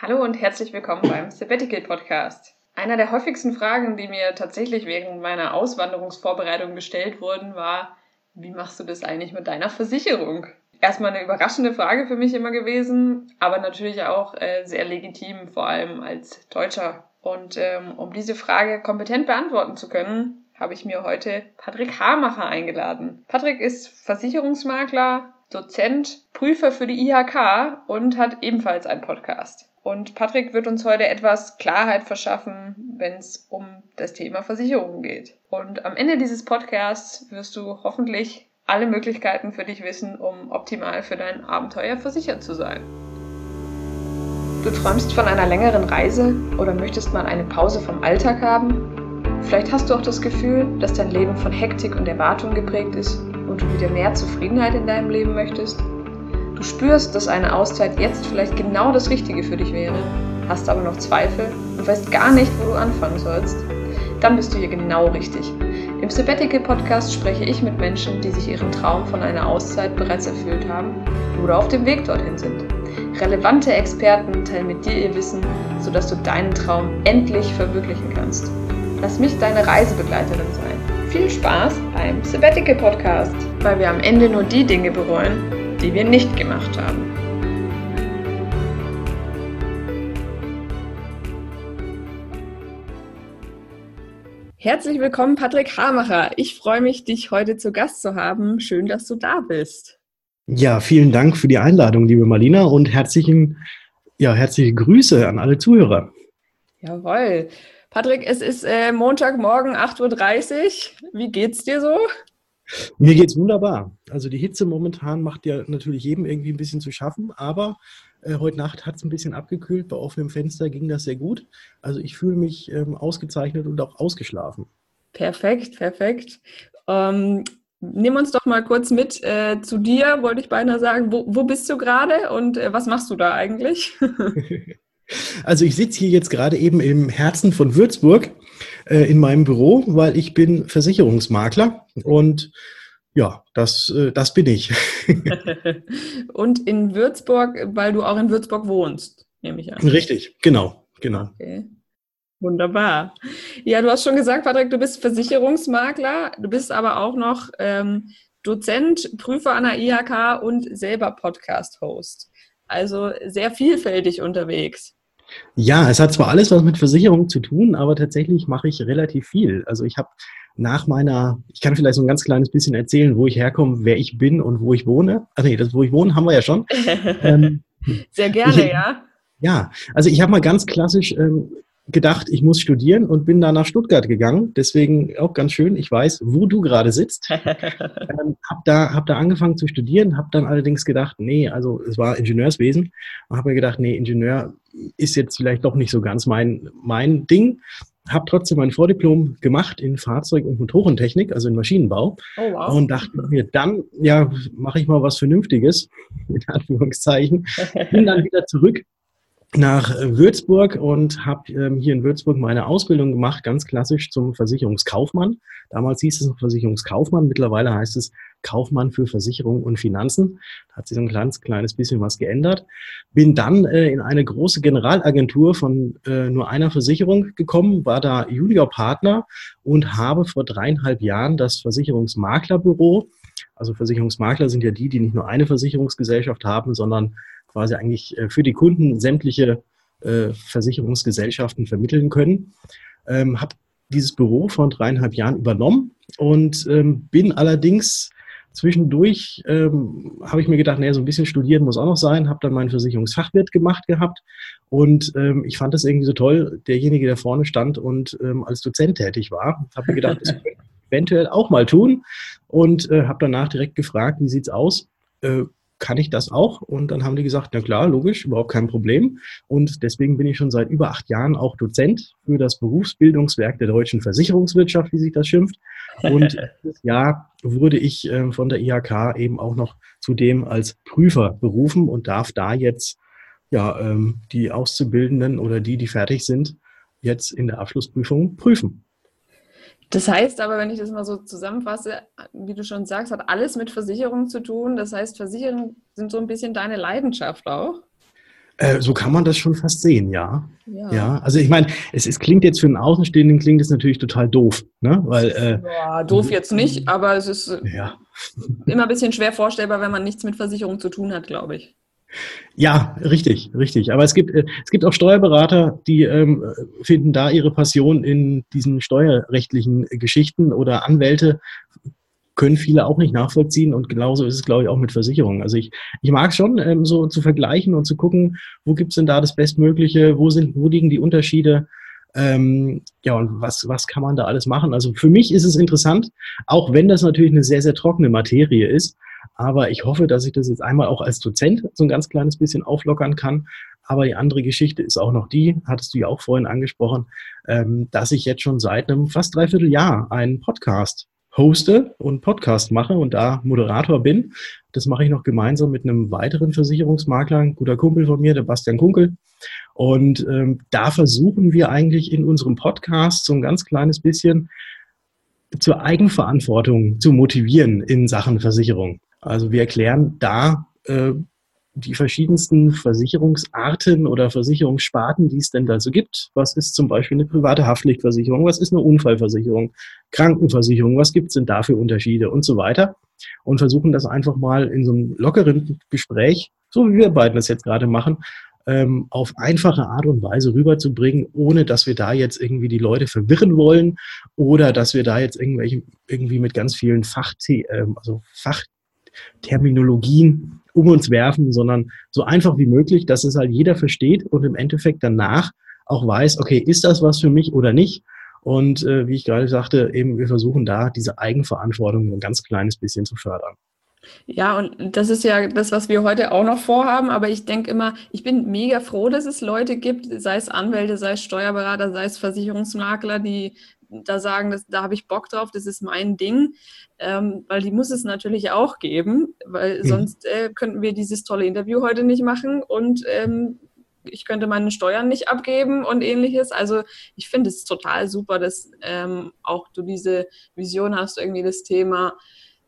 Hallo und herzlich willkommen beim Sabbatical Podcast. Einer der häufigsten Fragen, die mir tatsächlich während meiner Auswanderungsvorbereitung gestellt wurden, war, wie machst du das eigentlich mit deiner Versicherung? Erstmal eine überraschende Frage für mich immer gewesen, aber natürlich auch äh, sehr legitim, vor allem als Deutscher. Und ähm, um diese Frage kompetent beantworten zu können, habe ich mir heute Patrick Hamacher eingeladen. Patrick ist Versicherungsmakler, Dozent, Prüfer für die IHK und hat ebenfalls einen Podcast. Und Patrick wird uns heute etwas Klarheit verschaffen, wenn es um das Thema Versicherungen geht. Und am Ende dieses Podcasts wirst du hoffentlich alle Möglichkeiten für dich wissen, um optimal für dein Abenteuer versichert zu sein. Du träumst von einer längeren Reise oder möchtest mal eine Pause vom Alltag haben? Vielleicht hast du auch das Gefühl, dass dein Leben von Hektik und Erwartung geprägt ist und du wieder mehr Zufriedenheit in deinem Leben möchtest? Du spürst, dass eine Auszeit jetzt vielleicht genau das Richtige für dich wäre, hast aber noch Zweifel und weißt gar nicht, wo du anfangen sollst? Dann bist du hier genau richtig. Im Sabbatical Podcast spreche ich mit Menschen, die sich ihren Traum von einer Auszeit bereits erfüllt haben oder auf dem Weg dorthin sind. Relevante Experten teilen mit dir ihr Wissen, sodass du deinen Traum endlich verwirklichen kannst. Lass mich deine Reisebegleiterin sein. Viel Spaß beim Sabbatical Podcast, weil wir am Ende nur die Dinge bereuen, die wir nicht gemacht haben. Herzlich willkommen, Patrick Hamacher. Ich freue mich, dich heute zu Gast zu haben. Schön, dass du da bist. Ja, vielen Dank für die Einladung, liebe Marlina, und herzlichen, ja, herzliche Grüße an alle Zuhörer. Jawohl. Patrick, es ist äh, Montagmorgen 8.30 Uhr. Wie geht's dir so? Mir geht's wunderbar. Also die Hitze momentan macht ja natürlich jedem irgendwie ein bisschen zu schaffen, aber äh, heute Nacht hat es ein bisschen abgekühlt. Bei offenem Fenster ging das sehr gut. Also ich fühle mich ähm, ausgezeichnet und auch ausgeschlafen. Perfekt, perfekt. Ähm, nimm uns doch mal kurz mit äh, zu dir, wollte ich beinahe sagen. Wo, wo bist du gerade und äh, was machst du da eigentlich? also ich sitze hier jetzt gerade eben im Herzen von Würzburg äh, in meinem Büro, weil ich bin Versicherungsmakler und ja, das, äh, das bin ich. und in Würzburg, weil du auch in Würzburg wohnst, nehme ich an. Richtig, genau, genau. Okay. Wunderbar. Ja, du hast schon gesagt, Patrick, du bist Versicherungsmakler, du bist aber auch noch ähm, Dozent, Prüfer an der IHK und selber Podcast-Host. Also sehr vielfältig unterwegs. Ja, es hat zwar alles was mit Versicherung zu tun, aber tatsächlich mache ich relativ viel. Also ich habe nach meiner, ich kann vielleicht so ein ganz kleines bisschen erzählen, wo ich herkomme, wer ich bin und wo ich wohne. Also nee, das, wo ich wohne, haben wir ja schon. ähm, Sehr gerne, ich, ja. Ja, also ich habe mal ganz klassisch ähm, gedacht, ich muss studieren und bin da nach Stuttgart gegangen. Deswegen auch ganz schön, ich weiß, wo du gerade sitzt. ähm, hab da, hab da angefangen zu studieren, habe dann allerdings gedacht, nee, also es war Ingenieurswesen. Und habe mir gedacht, nee, Ingenieur ist jetzt vielleicht doch nicht so ganz mein, mein Ding. Habe trotzdem mein Vordiplom gemacht in Fahrzeug- und Motorentechnik, also in Maschinenbau. Oh, wow. Und dachte mir, dann, ja, mache ich mal was Vernünftiges, in Anführungszeichen. Bin dann wieder zurück nach Würzburg und habe ähm, hier in Würzburg meine Ausbildung gemacht, ganz klassisch zum Versicherungskaufmann. Damals hieß es noch Versicherungskaufmann, mittlerweile heißt es Kaufmann für Versicherung und Finanzen. Da hat sich so ein kleines, kleines bisschen was geändert. Bin dann äh, in eine große Generalagentur von äh, nur einer Versicherung gekommen, war da Juniorpartner und habe vor dreieinhalb Jahren das Versicherungsmaklerbüro, also Versicherungsmakler sind ja die, die nicht nur eine Versicherungsgesellschaft haben, sondern quasi eigentlich äh, für die Kunden sämtliche äh, Versicherungsgesellschaften vermitteln können. Ähm, habe dieses Büro vor dreieinhalb Jahren übernommen und ähm, bin allerdings zwischendurch, ähm, habe ich mir gedacht, naja, so ein bisschen studieren muss auch noch sein, habe dann meinen Versicherungsfachwirt gemacht gehabt und ähm, ich fand das irgendwie so toll, derjenige, der vorne stand und ähm, als Dozent tätig war, habe mir gedacht, das könnte eventuell auch mal tun und äh, habe danach direkt gefragt, wie sieht's aus? Äh, kann ich das auch? Und dann haben die gesagt, na klar, logisch, überhaupt kein Problem. Und deswegen bin ich schon seit über acht Jahren auch Dozent für das Berufsbildungswerk der deutschen Versicherungswirtschaft, wie sich das schimpft. Und dieses Jahr wurde ich äh, von der IHK eben auch noch zudem als Prüfer berufen und darf da jetzt ja ähm, die Auszubildenden oder die, die fertig sind, jetzt in der Abschlussprüfung prüfen. Das heißt aber, wenn ich das mal so zusammenfasse, wie du schon sagst, hat alles mit Versicherung zu tun. Das heißt, Versicherungen sind so ein bisschen deine Leidenschaft auch. Äh, so kann man das schon fast sehen, ja. Ja, ja also ich meine, es, es klingt jetzt für einen Außenstehenden klingt es natürlich total doof, ne? Weil, äh, ja, doof jetzt nicht, aber es ist äh, ja. immer ein bisschen schwer vorstellbar, wenn man nichts mit Versicherung zu tun hat, glaube ich. Ja, richtig, richtig. Aber es gibt, äh, es gibt auch Steuerberater, die ähm, finden da ihre Passion in diesen steuerrechtlichen Geschichten oder Anwälte können viele auch nicht nachvollziehen und genauso ist es, glaube ich, auch mit Versicherungen. Also ich, ich mag schon ähm, so zu vergleichen und zu gucken, wo gibt es denn da das Bestmögliche, wo sind, wo liegen die Unterschiede, ähm, ja, und was, was kann man da alles machen? Also für mich ist es interessant, auch wenn das natürlich eine sehr, sehr trockene Materie ist. Aber ich hoffe, dass ich das jetzt einmal auch als Dozent so ein ganz kleines bisschen auflockern kann. Aber die andere Geschichte ist auch noch die, hattest du ja auch vorhin angesprochen, ähm, dass ich jetzt schon seit einem fast dreiviertel Jahr einen Podcast hoste und Podcast mache und da Moderator bin. Das mache ich noch gemeinsam mit einem weiteren Versicherungsmakler, ein guter Kumpel von mir, der Bastian Kunkel. Und ähm, da versuchen wir eigentlich in unserem Podcast so ein ganz kleines bisschen zur Eigenverantwortung zu motivieren in Sachen Versicherung. Also wir erklären da äh, die verschiedensten Versicherungsarten oder Versicherungssparten, die es denn da so gibt. Was ist zum Beispiel eine private Haftpflichtversicherung? Was ist eine Unfallversicherung? Krankenversicherung? Was gibt es denn da für Unterschiede und so weiter? Und versuchen das einfach mal in so einem lockeren Gespräch, so wie wir beiden das jetzt gerade machen, ähm, auf einfache Art und Weise rüberzubringen, ohne dass wir da jetzt irgendwie die Leute verwirren wollen oder dass wir da jetzt irgendwelche irgendwie mit ganz vielen Fach, ähm, also Fachterminologien um uns werfen, sondern so einfach wie möglich, dass es halt jeder versteht und im Endeffekt danach auch weiß, okay, ist das was für mich oder nicht? Und äh, wie ich gerade sagte, eben wir versuchen da diese Eigenverantwortung ein ganz kleines bisschen zu fördern. Ja, und das ist ja das, was wir heute auch noch vorhaben. Aber ich denke immer, ich bin mega froh, dass es Leute gibt, sei es Anwälte, sei es Steuerberater, sei es Versicherungsmakler, die da sagen, das, da habe ich Bock drauf, das ist mein Ding, ähm, weil die muss es natürlich auch geben, weil mhm. sonst äh, könnten wir dieses tolle Interview heute nicht machen und ähm, ich könnte meine Steuern nicht abgeben und ähnliches. Also ich finde es total super, dass ähm, auch du diese Vision hast, irgendwie das Thema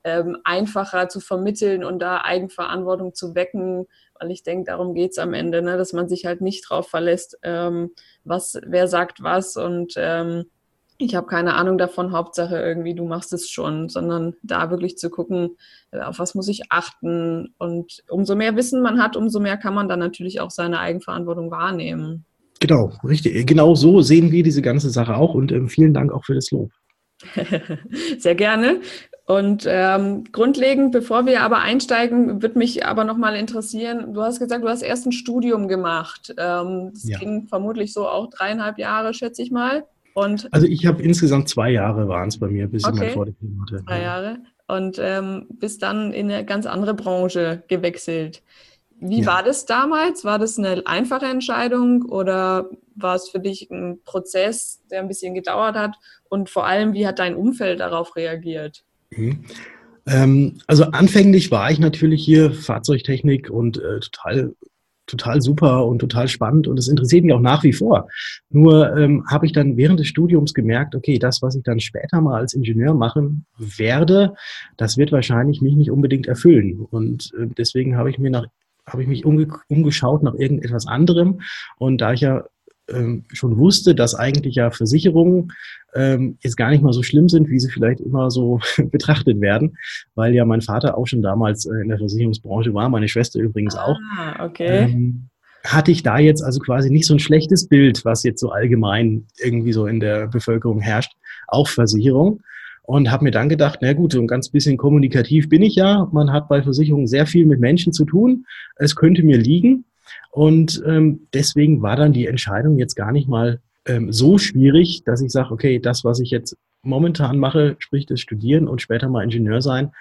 ähm, einfacher zu vermitteln und da Eigenverantwortung zu wecken, weil ich denke, darum geht es am Ende, ne? dass man sich halt nicht drauf verlässt, ähm, was, wer sagt was und ähm, ich habe keine Ahnung davon, Hauptsache irgendwie, du machst es schon, sondern da wirklich zu gucken, äh, auf was muss ich achten. Und umso mehr Wissen man hat, umso mehr kann man dann natürlich auch seine Eigenverantwortung wahrnehmen. Genau, richtig. Genau so sehen wir diese ganze Sache auch und ähm, vielen Dank auch für das Lob. Sehr gerne. Und ähm, grundlegend, bevor wir aber einsteigen, würde mich aber nochmal interessieren, du hast gesagt, du hast erst ein Studium gemacht. Ähm, das ja. ging vermutlich so auch dreieinhalb Jahre, schätze ich mal. Und also ich habe insgesamt zwei Jahre waren es bei mir, bis okay. ich mein Vordiplom hatte. Zwei Jahre. Und ähm, bis dann in eine ganz andere Branche gewechselt. Wie ja. war das damals? War das eine einfache Entscheidung oder war es für dich ein Prozess, der ein bisschen gedauert hat? Und vor allem, wie hat dein Umfeld darauf reagiert? Mhm. Ähm, also anfänglich war ich natürlich hier Fahrzeugtechnik und äh, total total super und total spannend und es interessiert mich auch nach wie vor. Nur ähm, habe ich dann während des Studiums gemerkt, okay, das, was ich dann später mal als Ingenieur machen werde, das wird wahrscheinlich mich nicht unbedingt erfüllen. Und äh, deswegen habe ich mir nach habe ich mich umge umgeschaut nach irgendetwas anderem. Und da ich ja ähm, schon wusste, dass eigentlich ja Versicherungen ähm, jetzt gar nicht mal so schlimm sind, wie sie vielleicht immer so betrachtet werden, weil ja mein Vater auch schon damals äh, in der Versicherungsbranche war, meine Schwester übrigens auch. Ah, okay. Ähm, hatte ich da jetzt also quasi nicht so ein schlechtes Bild, was jetzt so allgemein irgendwie so in der Bevölkerung herrscht, auch Versicherung. Und habe mir dann gedacht, na gut, so ein ganz bisschen kommunikativ bin ich ja. Man hat bei Versicherungen sehr viel mit Menschen zu tun. Es könnte mir liegen. Und ähm, deswegen war dann die Entscheidung jetzt gar nicht mal ähm, so schwierig, dass ich sage, okay, das, was ich jetzt momentan mache, sprich das Studieren und später mal Ingenieur sein,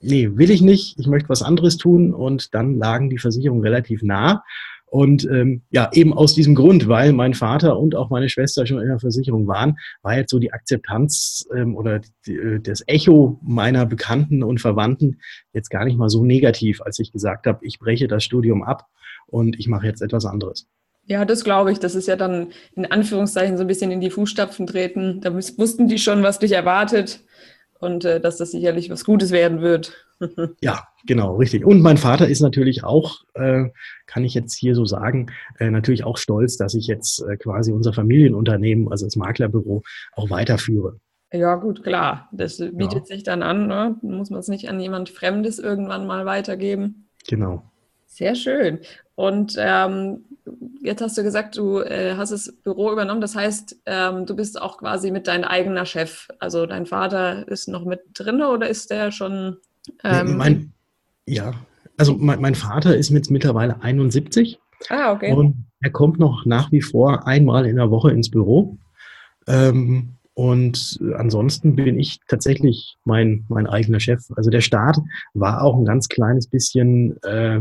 nee, will ich nicht. Ich möchte was anderes tun. Und dann lagen die Versicherungen relativ nah. Und ähm, ja, eben aus diesem Grund, weil mein Vater und auch meine Schwester schon in der Versicherung waren, war jetzt so die Akzeptanz ähm, oder die, äh, das Echo meiner Bekannten und Verwandten jetzt gar nicht mal so negativ, als ich gesagt habe, ich breche das Studium ab und ich mache jetzt etwas anderes. Ja, das glaube ich. Das ist ja dann in Anführungszeichen so ein bisschen in die Fußstapfen treten. Da wussten die schon, was dich erwartet und äh, dass das sicherlich was Gutes werden wird. ja, genau, richtig. Und mein Vater ist natürlich auch, äh, kann ich jetzt hier so sagen, äh, natürlich auch stolz, dass ich jetzt äh, quasi unser Familienunternehmen, also das Maklerbüro, auch weiterführe. Ja, gut, klar. Das bietet ja. sich dann an. Ne? Muss man es nicht an jemand Fremdes irgendwann mal weitergeben. Genau. Sehr schön. Und ähm, jetzt hast du gesagt, du äh, hast das Büro übernommen. Das heißt, ähm, du bist auch quasi mit dein eigener Chef. Also dein Vater ist noch mit drin oder ist der schon? Ähm, mein, ja, also mein, mein, Vater ist mit mittlerweile 71. Ah, okay. Und er kommt noch nach wie vor einmal in der Woche ins Büro. Ähm, und ansonsten bin ich tatsächlich mein, mein eigener Chef. Also der Start war auch ein ganz kleines bisschen äh,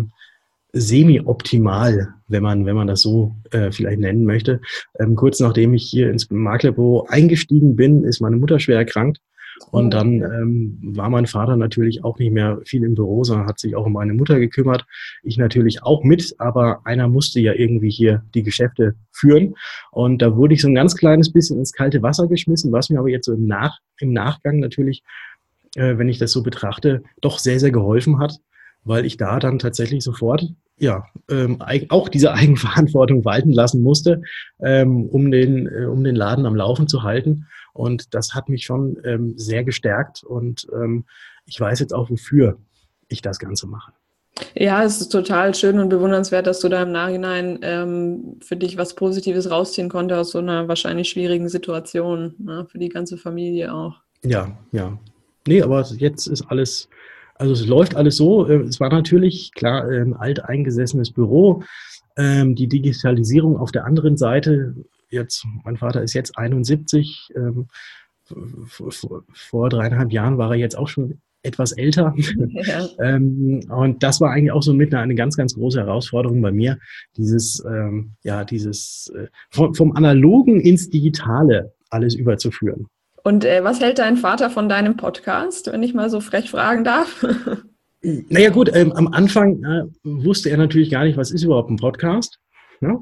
semi-optimal, wenn man, wenn man das so äh, vielleicht nennen möchte. Ähm, kurz nachdem ich hier ins Maklerbüro eingestiegen bin, ist meine Mutter schwer erkrankt. Und dann ähm, war mein Vater natürlich auch nicht mehr viel im Büro, sondern hat sich auch um meine Mutter gekümmert. Ich natürlich auch mit, aber einer musste ja irgendwie hier die Geschäfte führen. Und da wurde ich so ein ganz kleines bisschen ins kalte Wasser geschmissen, was mir aber jetzt so im, Nach im Nachgang natürlich, äh, wenn ich das so betrachte, doch sehr, sehr geholfen hat, weil ich da dann tatsächlich sofort ja, ähm, auch diese Eigenverantwortung walten lassen musste, ähm, um, den, äh, um den Laden am Laufen zu halten. Und das hat mich schon ähm, sehr gestärkt und ähm, ich weiß jetzt auch, wofür ich das Ganze mache. Ja, es ist total schön und bewundernswert, dass du da im Nachhinein ähm, für dich was Positives rausziehen konntest aus so einer wahrscheinlich schwierigen Situation, ne, für die ganze Familie auch. Ja, ja. Nee, aber jetzt ist alles, also es läuft alles so. Äh, es war natürlich, klar, ein alteingesessenes Büro. Ähm, die Digitalisierung auf der anderen Seite jetzt, mein Vater ist jetzt 71, ähm, vor, dreieinhalb Jahren war er jetzt auch schon etwas älter. Ja. ähm, und das war eigentlich auch so mit eine, ganz, ganz große Herausforderung bei mir, dieses, ähm, ja, dieses äh, vom, vom Analogen ins Digitale alles überzuführen. Und äh, was hält dein Vater von deinem Podcast, wenn ich mal so frech fragen darf? naja gut, ähm, am Anfang äh, wusste er natürlich gar nicht, was ist überhaupt ein Podcast. Ne?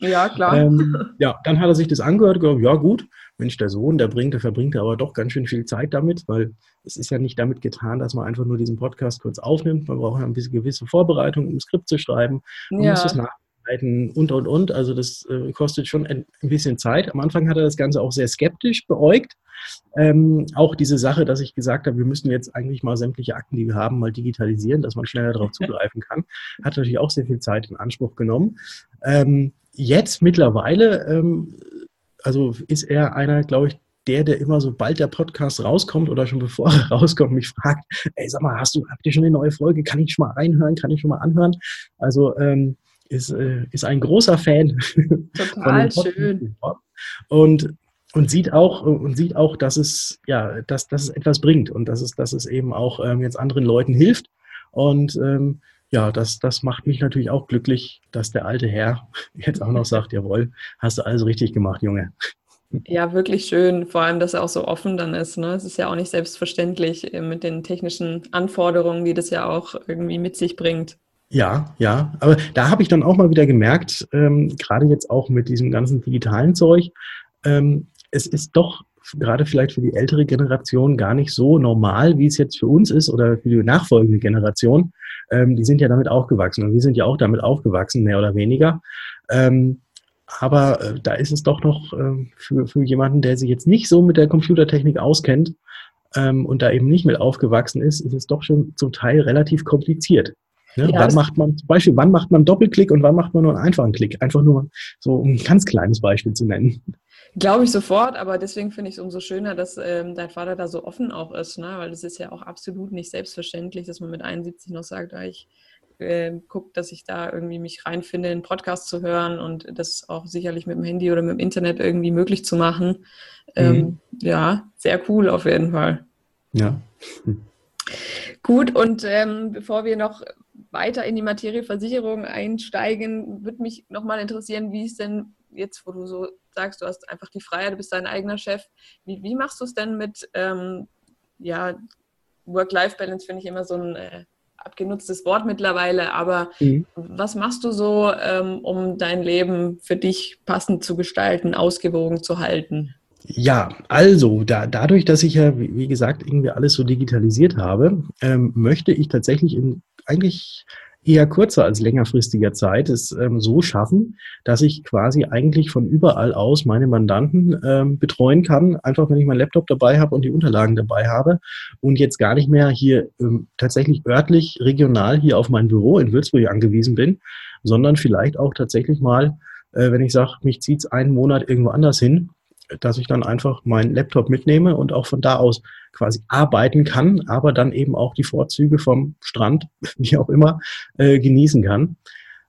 Ja, klar. Ähm, ja, dann hat er sich das angehört, gesagt, ja gut, Mensch, der Sohn, der bringt, der verbringt aber doch ganz schön viel Zeit damit, weil es ist ja nicht damit getan, dass man einfach nur diesen Podcast kurz aufnimmt. Man braucht ja ein bisschen gewisse Vorbereitung, um ein Skript zu schreiben. Man ja. muss das nachbereiten und, und, und. Also das äh, kostet schon ein, ein, bisschen Zeit. Am Anfang hat er das Ganze auch sehr skeptisch beäugt. Ähm, auch diese Sache, dass ich gesagt habe, wir müssen jetzt eigentlich mal sämtliche Akten, die wir haben, mal digitalisieren, dass man schneller darauf zugreifen kann, hat natürlich auch sehr viel Zeit in Anspruch genommen. Ähm, jetzt mittlerweile, ähm, also ist er einer, glaube ich, der, der immer sobald der Podcast rauskommt oder schon bevor er rauskommt, mich fragt, ey, sag mal, hast du, habt ihr schon eine neue Folge? Kann ich schon mal reinhören? Kann ich schon mal anhören? Also ähm, ist, äh, ist ein großer Fan. Total schön. Und und sieht auch und sieht auch, dass es ja, dass, dass es etwas bringt und dass es, dass es eben auch ähm, jetzt anderen Leuten hilft. Und ähm, ja, das, das macht mich natürlich auch glücklich, dass der alte Herr jetzt auch noch sagt, jawohl, hast du alles richtig gemacht, Junge. Ja, wirklich schön. Vor allem, dass er auch so offen dann ist. Ne? Es ist ja auch nicht selbstverständlich äh, mit den technischen Anforderungen, die das ja auch irgendwie mit sich bringt. Ja, ja. Aber da habe ich dann auch mal wieder gemerkt, ähm, gerade jetzt auch mit diesem ganzen digitalen Zeug, ähm, es ist doch gerade vielleicht für die ältere Generation gar nicht so normal, wie es jetzt für uns ist oder für die nachfolgende Generation. Ähm, die sind ja damit aufgewachsen und wir sind ja auch damit aufgewachsen, mehr oder weniger. Ähm, aber äh, da ist es doch noch äh, für, für jemanden, der sich jetzt nicht so mit der Computertechnik auskennt ähm, und da eben nicht mit aufgewachsen ist, ist es doch schon zum Teil relativ kompliziert. Ne? Ja, wann macht man zum Beispiel, wann macht man Doppelklick und wann macht man nur einen einfachen Klick? Einfach nur so um ein ganz kleines Beispiel zu nennen. Glaube ich sofort, aber deswegen finde ich es umso schöner, dass ähm, dein Vater da so offen auch ist, ne? weil es ist ja auch absolut nicht selbstverständlich, dass man mit 71 noch sagt, ah, ich äh, gucke, dass ich da irgendwie mich reinfinde, einen Podcast zu hören und das auch sicherlich mit dem Handy oder mit dem Internet irgendwie möglich zu machen. Ähm, mhm. Ja, sehr cool auf jeden Fall. Ja. Gut, und ähm, bevor wir noch weiter in die Materie Versicherung einsteigen, würde mich nochmal interessieren, wie es denn jetzt, wo du so sagst, du hast einfach die Freiheit, du bist dein eigener Chef. Wie, wie machst du es denn mit, ähm, ja, Work-Life-Balance finde ich immer so ein äh, abgenutztes Wort mittlerweile, aber mhm. was machst du so, ähm, um dein Leben für dich passend zu gestalten, ausgewogen zu halten? Ja, also da, dadurch, dass ich ja, wie, wie gesagt, irgendwie alles so digitalisiert habe, ähm, möchte ich tatsächlich in eigentlich eher kurzer als längerfristiger Zeit es ähm, so schaffen, dass ich quasi eigentlich von überall aus meine Mandanten ähm, betreuen kann, einfach wenn ich meinen Laptop dabei habe und die Unterlagen dabei habe und jetzt gar nicht mehr hier ähm, tatsächlich örtlich, regional hier auf mein Büro in Würzburg angewiesen bin, sondern vielleicht auch tatsächlich mal, äh, wenn ich sage, mich zieht's einen Monat irgendwo anders hin, dass ich dann einfach meinen Laptop mitnehme und auch von da aus quasi arbeiten kann, aber dann eben auch die Vorzüge vom Strand, wie auch immer, äh, genießen kann.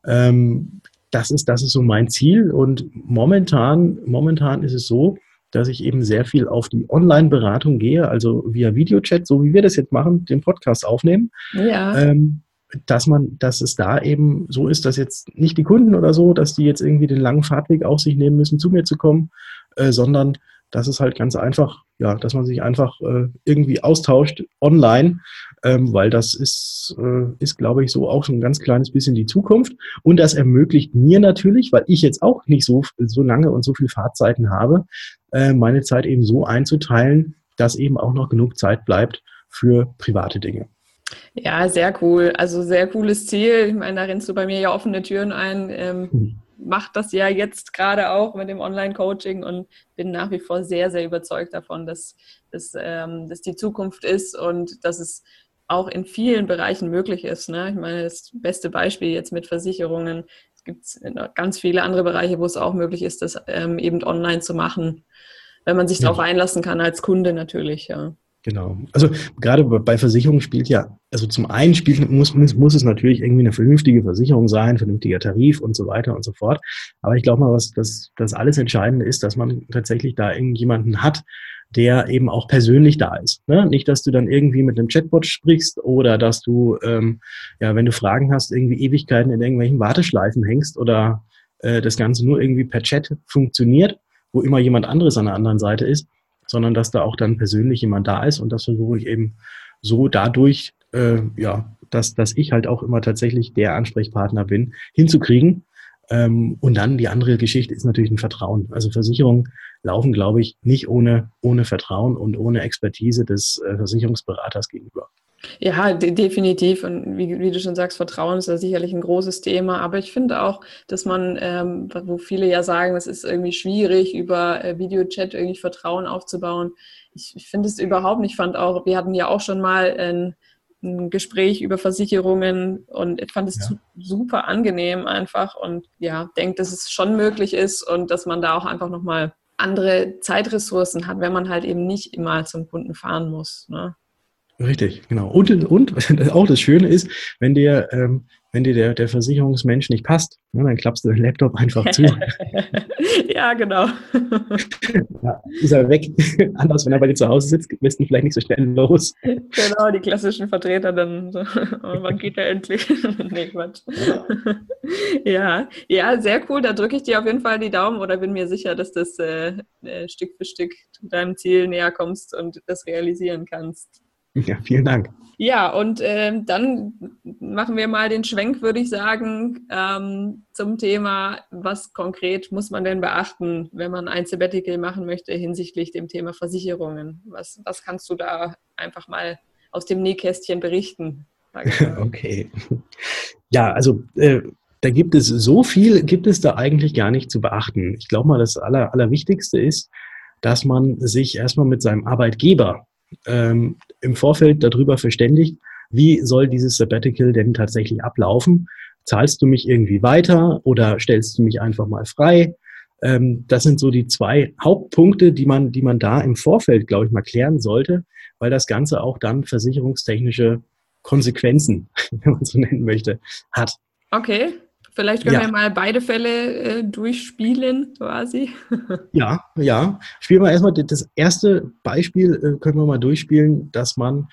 Ähm, das ist, das ist so mein Ziel und momentan, momentan ist es so, dass ich eben sehr viel auf die Online-Beratung gehe, also via Videochat, so wie wir das jetzt machen, den Podcast aufnehmen. Ja. Ähm, dass man, dass es da eben so ist, dass jetzt nicht die Kunden oder so, dass die jetzt irgendwie den langen Fahrtweg auf sich nehmen müssen, zu mir zu kommen, äh, sondern das ist halt ganz einfach, ja, dass man sich einfach äh, irgendwie austauscht online, ähm, weil das ist, äh, ist, glaube ich, so auch schon ein ganz kleines bisschen die Zukunft. Und das ermöglicht mir natürlich, weil ich jetzt auch nicht so, so lange und so viel Fahrzeiten habe, äh, meine Zeit eben so einzuteilen, dass eben auch noch genug Zeit bleibt für private Dinge. Ja, sehr cool. Also sehr cooles Ziel. Ich meine, da rennst du bei mir ja offene Türen ein. Ähm, mhm mache das ja jetzt gerade auch mit dem Online-Coaching und bin nach wie vor sehr, sehr überzeugt davon, dass, dass, ähm, dass die Zukunft ist und dass es auch in vielen Bereichen möglich ist. Ne? Ich meine, das beste Beispiel jetzt mit Versicherungen. Es gibt ganz viele andere Bereiche, wo es auch möglich ist, das ähm, eben online zu machen, wenn man sich ja. darauf einlassen kann als Kunde natürlich, ja. Genau. Also gerade bei Versicherungen spielt ja, also zum einen spielt, muss, muss es natürlich irgendwie eine vernünftige Versicherung sein, vernünftiger Tarif und so weiter und so fort. Aber ich glaube mal, was das, das alles Entscheidende ist, dass man tatsächlich da irgendjemanden hat, der eben auch persönlich da ist. Ne? Nicht, dass du dann irgendwie mit einem Chatbot sprichst oder dass du, ähm, ja, wenn du Fragen hast, irgendwie Ewigkeiten in irgendwelchen Warteschleifen hängst oder äh, das Ganze nur irgendwie per Chat funktioniert, wo immer jemand anderes an der anderen Seite ist sondern dass da auch dann persönlich jemand da ist und das versuche ich eben so dadurch, äh, ja, dass, dass ich halt auch immer tatsächlich der Ansprechpartner bin, hinzukriegen. Ähm, und dann die andere Geschichte ist natürlich ein Vertrauen. Also Versicherungen laufen, glaube ich, nicht ohne, ohne Vertrauen und ohne Expertise des äh, Versicherungsberaters gegenüber. Ja, de definitiv. Und wie, wie, du schon sagst, Vertrauen ist ja sicherlich ein großes Thema. Aber ich finde auch, dass man, ähm, wo viele ja sagen, es ist irgendwie schwierig, über äh, Videochat irgendwie Vertrauen aufzubauen. Ich, ich finde es überhaupt nicht. Ich fand auch, wir hatten ja auch schon mal ein, ein Gespräch über Versicherungen und ich fand es ja. super angenehm einfach und ja, denke, dass es schon möglich ist und dass man da auch einfach nochmal andere Zeitressourcen hat, wenn man halt eben nicht immer zum Kunden fahren muss. Ne? Richtig, genau. Und, und auch das Schöne ist, wenn dir, ähm, wenn dir der, der Versicherungsmensch nicht passt, ne, dann klappst du den Laptop einfach zu. ja, genau. ja, ist er weg. Anders, wenn er bei dir zu Hause sitzt, lässt ihn vielleicht nicht so schnell los. Genau, die klassischen Vertreter dann so, oh, wann geht er endlich? nee, Quatsch. Ja. ja, sehr cool. Da drücke ich dir auf jeden Fall die Daumen oder bin mir sicher, dass das äh, äh Stück für Stück deinem Ziel näher kommst und das realisieren kannst. Ja, vielen Dank. Ja, und äh, dann machen wir mal den Schwenk, würde ich sagen, ähm, zum Thema, was konkret muss man denn beachten, wenn man ein Sabbatical machen möchte hinsichtlich dem Thema Versicherungen? Was, was kannst du da einfach mal aus dem Nähkästchen berichten? okay. Ja, also äh, da gibt es so viel, gibt es da eigentlich gar nicht zu beachten. Ich glaube mal, das Aller, Allerwichtigste ist, dass man sich erstmal mit seinem Arbeitgeber ähm, im Vorfeld darüber verständigt, wie soll dieses Sabbatical denn tatsächlich ablaufen? Zahlst du mich irgendwie weiter oder stellst du mich einfach mal frei? Ähm, das sind so die zwei Hauptpunkte, die man, die man da im Vorfeld, glaube ich, mal klären sollte, weil das Ganze auch dann versicherungstechnische Konsequenzen, wenn man so nennen möchte, hat. Okay. Vielleicht können ja. wir mal beide Fälle äh, durchspielen, quasi. ja, ja. Spielen wir erstmal das erste Beispiel, äh, können wir mal durchspielen, dass man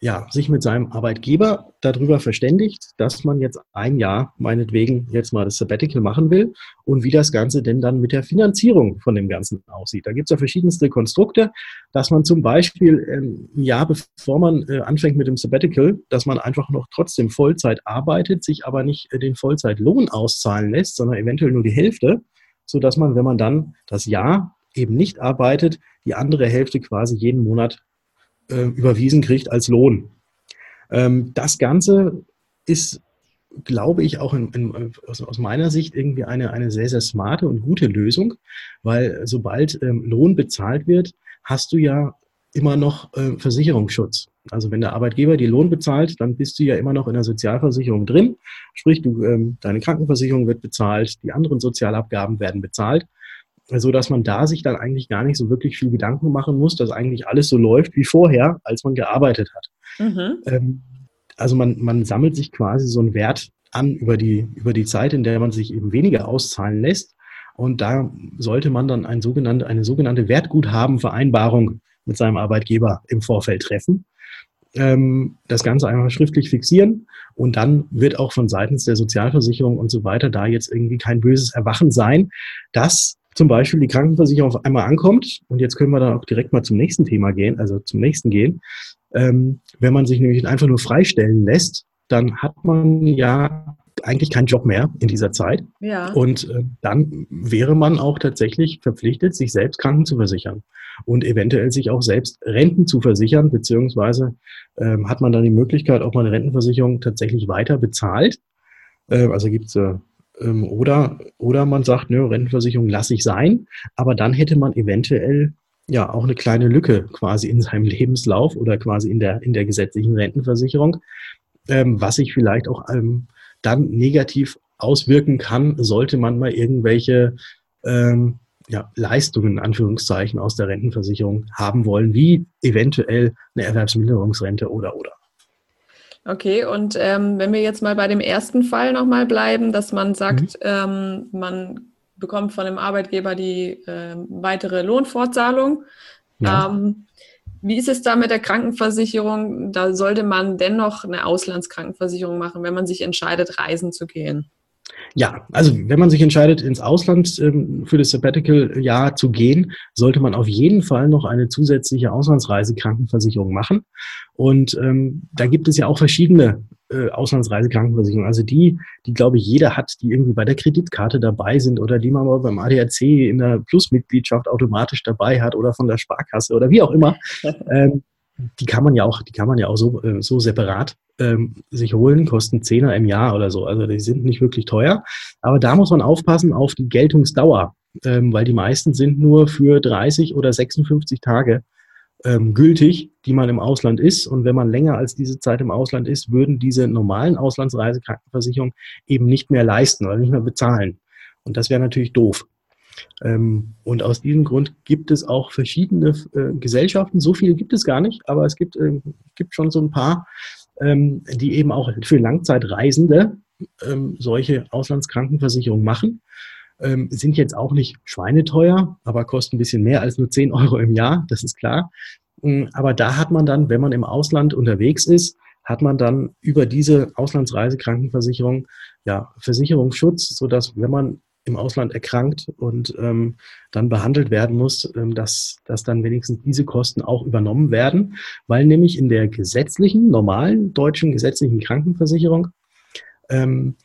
ja, sich mit seinem Arbeitgeber darüber verständigt, dass man jetzt ein Jahr meinetwegen jetzt mal das Sabbatical machen will und wie das Ganze denn dann mit der Finanzierung von dem Ganzen aussieht. Da gibt es ja verschiedenste Konstrukte, dass man zum Beispiel ähm, ein Jahr bevor man äh, anfängt mit dem Sabbatical, dass man einfach noch trotzdem Vollzeit arbeitet, sich aber nicht äh, den Vollzeitlohn auszahlen lässt, sondern eventuell nur die Hälfte, sodass man, wenn man dann das Jahr eben nicht arbeitet, die andere Hälfte quasi jeden Monat äh, überwiesen kriegt als Lohn. Ähm, das Ganze ist, glaube ich, auch in, in, aus, aus, meiner Sicht irgendwie eine, eine sehr, sehr smarte und gute Lösung, weil sobald ähm, Lohn bezahlt wird, hast du ja immer noch äh, Versicherungsschutz. Also wenn der Arbeitgeber die Lohn bezahlt, dann bist du ja immer noch in der Sozialversicherung drin. Sprich, du, ähm, deine Krankenversicherung wird bezahlt, die anderen Sozialabgaben werden bezahlt, so dass man da sich dann eigentlich gar nicht so wirklich viel Gedanken machen muss, dass eigentlich alles so läuft wie vorher, als man gearbeitet hat. Mhm. Ähm, also man, man sammelt sich quasi so einen Wert an über die, über die Zeit, in der man sich eben weniger auszahlen lässt. Und da sollte man dann ein sogenannte, eine sogenannte Wertguthabenvereinbarung mit seinem Arbeitgeber im Vorfeld treffen. Ähm, das Ganze einfach schriftlich fixieren und dann wird auch von seitens der Sozialversicherung und so weiter da jetzt irgendwie kein böses Erwachen sein, dass zum Beispiel die Krankenversicherung auf einmal ankommt. Und jetzt können wir dann auch direkt mal zum nächsten Thema gehen, also zum nächsten gehen. Ähm, wenn man sich nämlich einfach nur freistellen lässt, dann hat man ja eigentlich keinen Job mehr in dieser Zeit. Ja. Und äh, dann wäre man auch tatsächlich verpflichtet, sich selbst Kranken zu versichern und eventuell sich auch selbst Renten zu versichern, beziehungsweise ähm, hat man dann die Möglichkeit, ob man eine Rentenversicherung tatsächlich weiter bezahlt. Äh, also gibt es äh, ähm, oder, oder man sagt, nö, Rentenversicherung lasse ich sein, aber dann hätte man eventuell ja auch eine kleine Lücke quasi in seinem Lebenslauf oder quasi in der, in der gesetzlichen Rentenversicherung, ähm, was sich vielleicht auch ähm, dann negativ auswirken kann, sollte man mal irgendwelche ähm, ja, Leistungen, in Anführungszeichen, aus der Rentenversicherung haben wollen, wie eventuell eine Erwerbsminderungsrente oder oder. Okay, und ähm, wenn wir jetzt mal bei dem ersten Fall nochmal bleiben, dass man sagt, mhm. ähm, man bekommt von dem Arbeitgeber die äh, weitere Lohnfortzahlung. Ja. Ähm, wie ist es da mit der Krankenversicherung? Da sollte man dennoch eine Auslandskrankenversicherung machen, wenn man sich entscheidet, reisen zu gehen. Ja, also wenn man sich entscheidet, ins Ausland ähm, für das Sabbatical-Jahr zu gehen, sollte man auf jeden Fall noch eine zusätzliche Auslandsreisekrankenversicherung machen. Und ähm, da gibt es ja auch verschiedene äh, Auslandsreisekrankenversicherungen. Also die, die glaube ich jeder hat, die irgendwie bei der Kreditkarte dabei sind oder die man mal beim ADAC in der Plusmitgliedschaft automatisch dabei hat oder von der Sparkasse oder wie auch immer. ähm, die kann man ja auch, die kann man ja auch so, äh, so separat ähm, sich holen, kosten Zehner im Jahr oder so. Also die sind nicht wirklich teuer. Aber da muss man aufpassen auf die Geltungsdauer, ähm, weil die meisten sind nur für 30 oder 56 Tage ähm, gültig, die man im Ausland ist. Und wenn man länger als diese Zeit im Ausland ist, würden diese normalen Auslandsreisekrankenversicherungen eben nicht mehr leisten oder nicht mehr bezahlen. Und das wäre natürlich doof. Ähm, und aus diesem Grund gibt es auch verschiedene äh, Gesellschaften. So viele gibt es gar nicht, aber es gibt, äh, gibt schon so ein paar, ähm, die eben auch für Langzeitreisende ähm, solche Auslandskrankenversicherungen machen. Ähm, sind jetzt auch nicht schweineteuer, aber kosten ein bisschen mehr als nur 10 Euro im Jahr, das ist klar. Ähm, aber da hat man dann, wenn man im Ausland unterwegs ist, hat man dann über diese Auslandsreisekrankenversicherung ja Versicherungsschutz, sodass wenn man im Ausland erkrankt und ähm, dann behandelt werden muss, ähm, dass, dass dann wenigstens diese Kosten auch übernommen werden, weil nämlich in der gesetzlichen, normalen deutschen gesetzlichen Krankenversicherung ähm,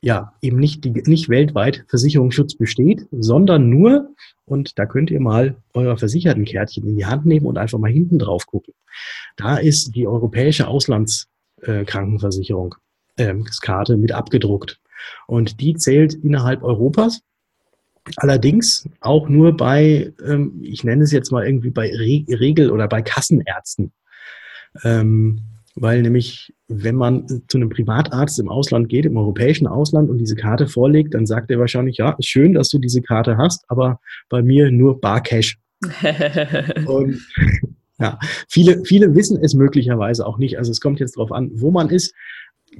ja eben nicht, die, nicht weltweit Versicherungsschutz besteht, sondern nur, und da könnt ihr mal euer Versichertenkärtchen in die Hand nehmen und einfach mal hinten drauf gucken. Da ist die europäische Auslandskrankenversicherung äh, Karte mit abgedruckt. Und die zählt innerhalb Europas. Allerdings auch nur bei, ähm, ich nenne es jetzt mal irgendwie bei Re Regel- oder bei Kassenärzten. Ähm, weil nämlich, wenn man zu einem Privatarzt im Ausland geht, im europäischen Ausland und diese Karte vorlegt, dann sagt er wahrscheinlich, ja, schön, dass du diese Karte hast, aber bei mir nur Barcash. und ja, viele, viele wissen es möglicherweise auch nicht. Also es kommt jetzt darauf an, wo man ist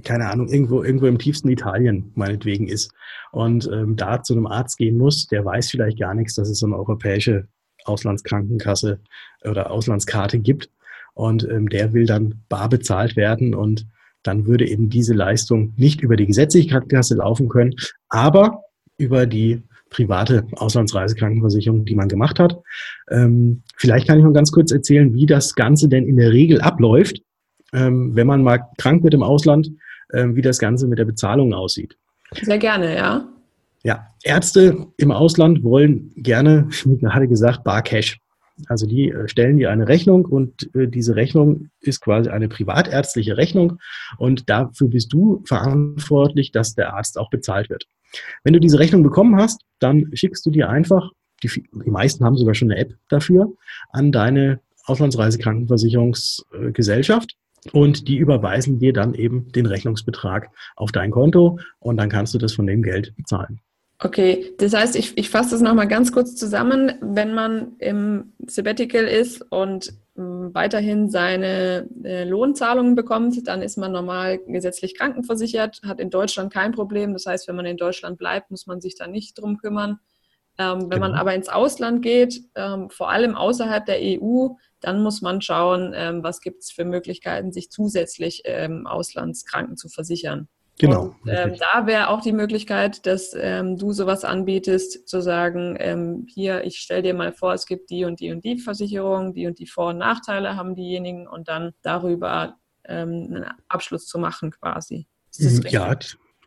keine Ahnung, irgendwo, irgendwo im tiefsten Italien meinetwegen ist und ähm, da zu einem Arzt gehen muss, der weiß vielleicht gar nichts, dass es so eine europäische Auslandskrankenkasse oder Auslandskarte gibt und ähm, der will dann bar bezahlt werden und dann würde eben diese Leistung nicht über die gesetzliche Krankenkasse laufen können, aber über die private Auslandsreisekrankenversicherung, die man gemacht hat. Ähm, vielleicht kann ich noch ganz kurz erzählen, wie das Ganze denn in der Regel abläuft ähm, wenn man mal krank wird im Ausland, wie das Ganze mit der Bezahlung aussieht. Sehr gerne, ja. Ja, Ärzte im Ausland wollen gerne, wie gerade gesagt, Bar Cash. Also die äh, stellen dir eine Rechnung und äh, diese Rechnung ist quasi eine privatärztliche Rechnung und dafür bist du verantwortlich, dass der Arzt auch bezahlt wird. Wenn du diese Rechnung bekommen hast, dann schickst du dir einfach, die, die meisten haben sogar schon eine App dafür, an deine Auslandsreisekrankenversicherungsgesellschaft und die überweisen dir dann eben den Rechnungsbetrag auf dein Konto und dann kannst du das von dem Geld bezahlen. Okay, das heißt, ich, ich fasse das nochmal ganz kurz zusammen. Wenn man im Sabbatical ist und ähm, weiterhin seine äh, Lohnzahlungen bekommt, dann ist man normal gesetzlich krankenversichert, hat in Deutschland kein Problem. Das heißt, wenn man in Deutschland bleibt, muss man sich da nicht drum kümmern. Ähm, wenn genau. man aber ins Ausland geht, ähm, vor allem außerhalb der EU, dann muss man schauen, ähm, was gibt es für Möglichkeiten, sich zusätzlich ähm, Auslandskranken zu versichern. Genau. Und, ähm, da wäre auch die Möglichkeit, dass ähm, du sowas anbietest, zu sagen, ähm, hier, ich stelle dir mal vor, es gibt die und die und die Versicherung, die und die Vor- und Nachteile haben diejenigen und dann darüber ähm, einen Abschluss zu machen quasi. Das ja,